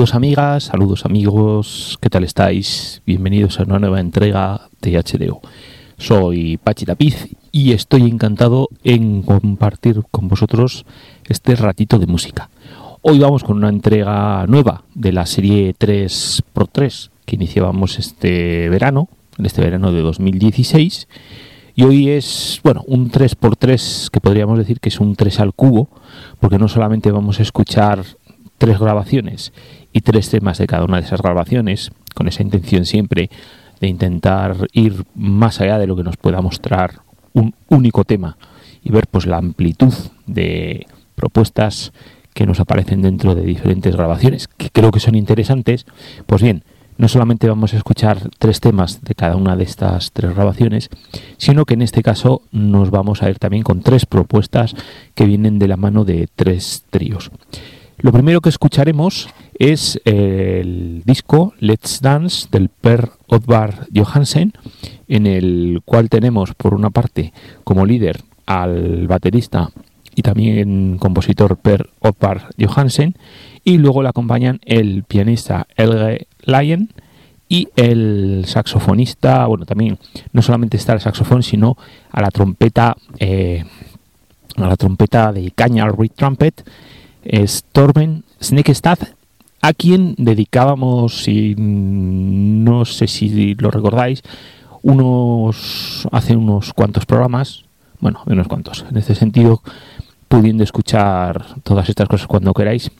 Saludos amigas, saludos amigos, ¿qué tal estáis? Bienvenidos a una nueva entrega de HDO. Soy Pachi Tapiz y estoy encantado en compartir con vosotros este ratito de música. Hoy vamos con una entrega nueva de la serie 3x3 que iniciábamos este verano, en este verano de 2016. Y hoy es, bueno, un 3x3 que podríamos decir que es un 3 al cubo, porque no solamente vamos a escuchar tres grabaciones y tres temas de cada una de esas grabaciones, con esa intención siempre de intentar ir más allá de lo que nos pueda mostrar un único tema y ver pues la amplitud de propuestas que nos aparecen dentro de diferentes grabaciones que creo que son interesantes, pues bien, no solamente vamos a escuchar tres temas de cada una de estas tres grabaciones, sino que en este caso nos vamos a ir también con tres propuestas que vienen de la mano de tres tríos. Lo primero que escucharemos es el disco Let's Dance del Per Oddvar Johansen, en el cual tenemos por una parte como líder al baterista y también compositor Per Oddvar Johansen, y luego le acompañan el pianista Elge Lyon y el saxofonista, bueno, también no solamente está el saxofón, sino a la trompeta, eh, a la trompeta de caña, al reed trumpet, es Torben a quien dedicábamos, si no sé si lo recordáis, unos hace unos cuantos programas, bueno, unos cuantos, en este sentido, pudiendo escuchar todas estas cosas cuando queráis.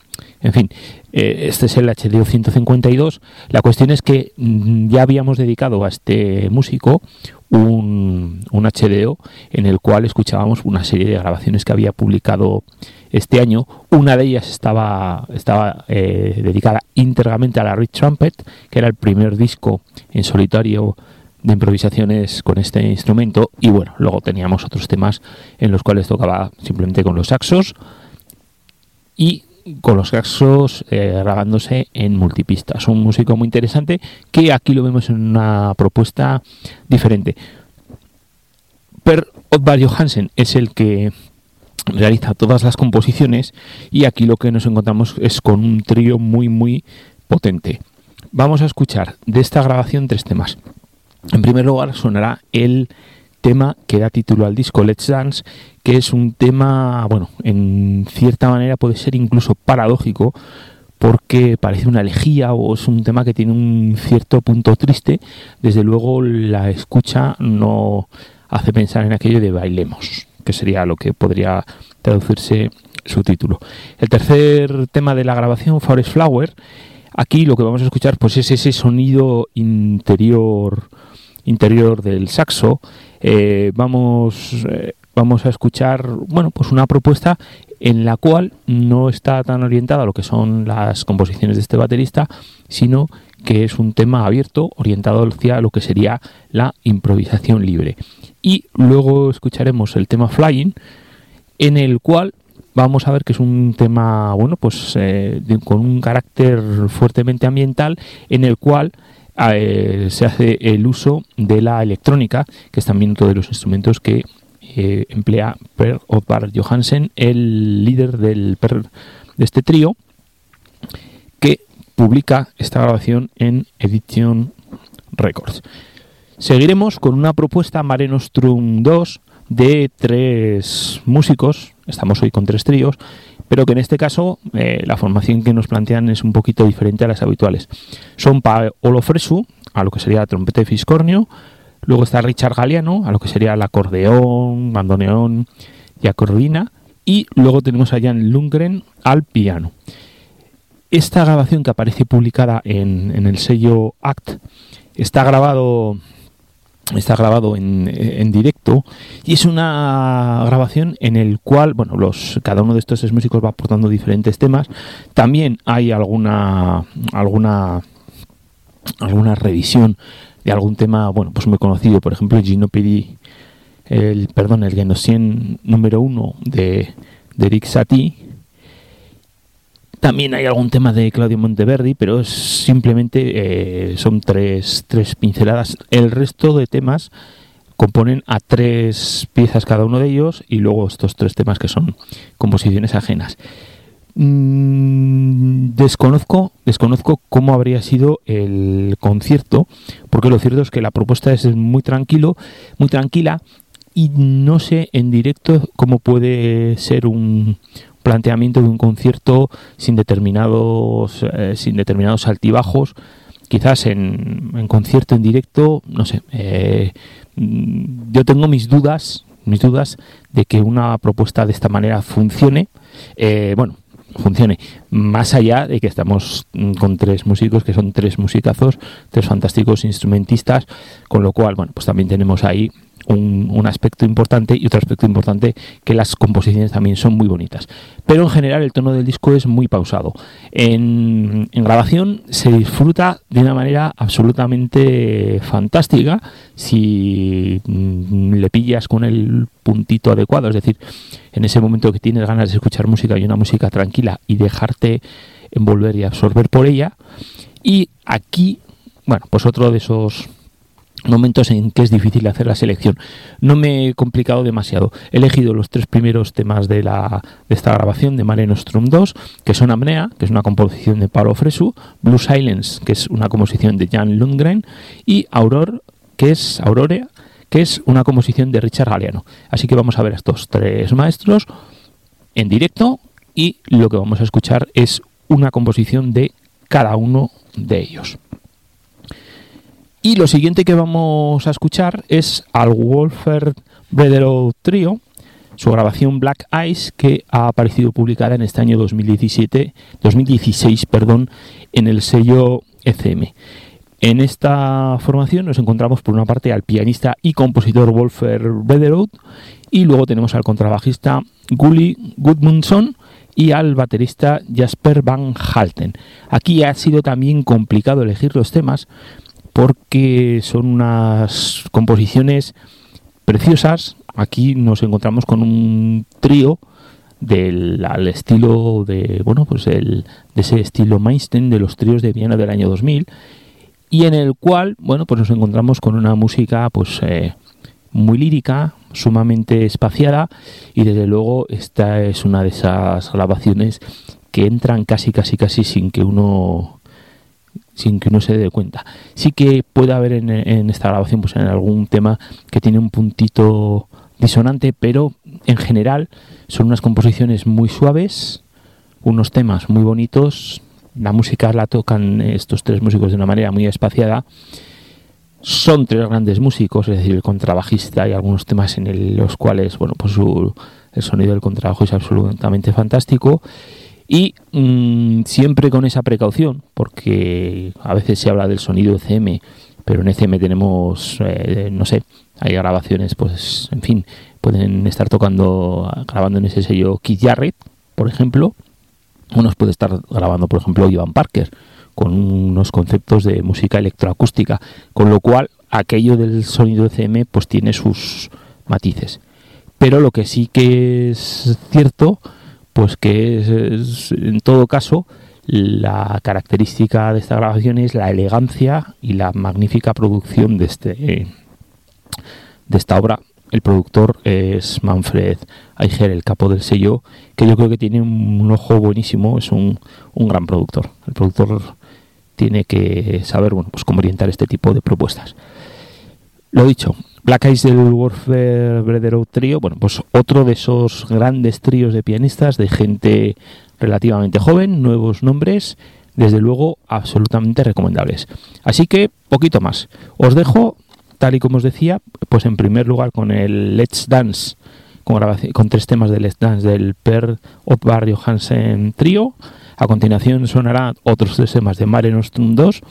En fin, eh, este es el HDO 152. La cuestión es que mm, ya habíamos dedicado a este músico un, un HDO en el cual escuchábamos una serie de grabaciones que había publicado este año. Una de ellas estaba, estaba eh, dedicada íntegramente a la Rich Trumpet, que era el primer disco en solitario de improvisaciones con este instrumento y bueno, luego teníamos otros temas en los cuales tocaba simplemente con los saxos y con los saxos eh, grabándose en multipistas. Un músico muy interesante que aquí lo vemos en una propuesta diferente. Per Oddvar Johansen es el que realiza todas las composiciones y aquí lo que nos encontramos es con un trío muy muy potente. Vamos a escuchar de esta grabación tres temas. En primer lugar sonará el tema que da título al disco Let's Dance, que es un tema, bueno, en cierta manera puede ser incluso paradójico porque parece una elegía o es un tema que tiene un cierto punto triste. Desde luego la escucha no hace pensar en aquello de bailemos que sería lo que podría traducirse su título. El tercer tema de la grabación, Forest Flower, aquí lo que vamos a escuchar pues es ese sonido interior interior del saxo. Eh, vamos eh, vamos a escuchar bueno pues una propuesta en la cual no está tan orientada a lo que son las composiciones de este baterista, sino que es un tema abierto orientado hacia lo que sería la improvisación libre. Y luego escucharemos el tema Flying, en el cual vamos a ver que es un tema, bueno, pues eh, con un carácter fuertemente ambiental, en el cual eh, se hace el uso de la electrónica, que es también otro de los instrumentos que eh, emplea Per Oddvar Johansen, el líder del de este trío, que publica esta grabación en Edition Records. Seguiremos con una propuesta Mare Nostrum 2 de tres músicos, estamos hoy con tres tríos, pero que en este caso eh, la formación que nos plantean es un poquito diferente a las habituales. Son Paolo Fresu, a lo que sería trompeta fiscornio, luego está Richard Galeano, a lo que sería el acordeón, bandoneón y acordina, y luego tenemos a Jan Lundgren al piano. Esta grabación que aparece publicada en, en el sello ACT está grabado está grabado en, directo y es una grabación en el cual bueno los cada uno de estos tres músicos va aportando diferentes temas también hay alguna alguna alguna revisión de algún tema bueno pues muy conocido por ejemplo Gino Pedi el perdón el Genosien número uno de, de Eric Satie también hay algún tema de Claudio Monteverdi, pero simplemente eh, son tres, tres pinceladas. El resto de temas componen a tres piezas cada uno de ellos y luego estos tres temas que son composiciones ajenas. Mm, desconozco, desconozco cómo habría sido el concierto, porque lo cierto es que la propuesta es muy tranquilo, muy tranquila, y no sé en directo cómo puede ser un planteamiento de un concierto sin determinados, eh, sin determinados altibajos. Quizás en, concierto en directo, no sé, eh, mm, yo tengo mis dudas, mis dudas de que una propuesta de esta manera funcione. Eh, bueno, funcione. Más allá de que estamos mm, con tres músicos que son tres musicazos, tres fantásticos instrumentistas, con lo cual, bueno, pues también tenemos ahí un, aspecto importante y otro aspecto importante que las composiciones también son muy bonitas. Pero en general el tono del disco es muy pausado. En, grabación se disfruta de una manera absolutamente fantástica si mm, le pillas con el puntito adecuado, es decir, en ese momento que tienes ganas de escuchar música y una música tranquila y dejarte envolver y absorber por ella. Y aquí, bueno, pues otro de esos momentos en que es difícil hacer la selección. No me he complicado demasiado. He elegido los tres primeros temas de, la, de esta grabación de Mare Nostrum 2, que son Amnea, que es una composición de Paolo Fresu, Blue Silence, que es una composición de Jan Lundgren, y Auror, que es Aurorea, que es una composición de Richard Galeano. Así que vamos a ver a estos tres maestros en directo y lo que vamos a escuchar es una composición de cada uno de ellos. Y lo siguiente que vamos a escuchar es al Wolfer Brederow Trio, su grabación Black Eyes, que ha aparecido publicada en este año 2017, 2016 perdón, en el sello ECM. En esta formación nos encontramos por una parte al pianista y compositor Wolfer Brederow y luego tenemos al contrabajista Gully Gudmundsson y al baterista Jasper Van Halten. Aquí ha sido también complicado elegir los temas porque son unas composiciones preciosas. Aquí nos encontramos con un trío del al estilo de bueno pues el, de ese estilo Mainstein de los tríos de Viena del año 2000 y en el cual bueno pues nos encontramos con una música pues eh, muy lírica sumamente espaciada y desde luego esta es una de esas grabaciones que entran casi casi casi sin que uno sin que uno se dé cuenta. Sí que puede haber en, esta grabación pues en algún tema que tiene un puntito disonante, pero en general son unas composiciones muy suaves, unos temas muy bonitos, la música la tocan estos tres músicos de una manera muy espaciada. Son tres grandes músicos, es decir, el contrabajista y algunos temas en los cuales, bueno, pues el sonido del contrabajo es absolutamente fantástico y mm, siempre con esa precaución, porque a veces se habla del sonido ECM, pero en ECM tenemos, eh, no sé, hay grabaciones, pues, en fin, pueden estar tocando, grabando en ese sello Keith Jarrett, por ejemplo, unos puede estar grabando, por ejemplo, Ivan Parker, con unos conceptos de música electroacústica, con lo cual aquello del sonido ECM pues tiene sus matices. Pero lo que sí que es cierto pues que en todo caso la característica de esta grabación es la elegancia y la magnífica producción de este de esta obra. El productor es Manfred Eicher, el capo del sello, que yo creo que tiene un, ojo buenísimo, es un, un, gran productor. El productor tiene que saber bueno, pues cómo orientar este tipo de propuestas. Lo dicho, Black Eyes del Warfare Brotherhood Trio, bueno, pues otro de esos grandes tríos de pianistas de gente relativamente joven, nuevos nombres, desde luego absolutamente recomendables. Así que, poquito más. Os dejo, tal y como os decía, pues en primer lugar con el Let's Dance, con, con tres temas de Let's Dance del Per Otvar Johansen Trio. A continuación sonarán otros tres temas de Mare Nostrum 2,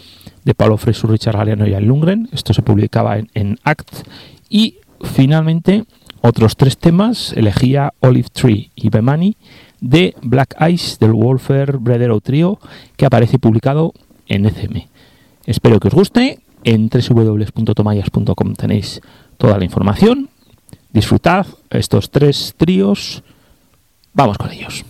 de Paulo Fresu, Richard Galeano y Al Lundgren. Esto se publicaba en, ACT. Y finalmente, otros tres temas, elegía Olive Tree y Bemani de Black Ice del Wolfer Bredero Trio, que aparece publicado en ECM. Espero que os guste. En www.tomayas.com tenéis toda la información. Disfrutad estos tres tríos. Vamos con ellos.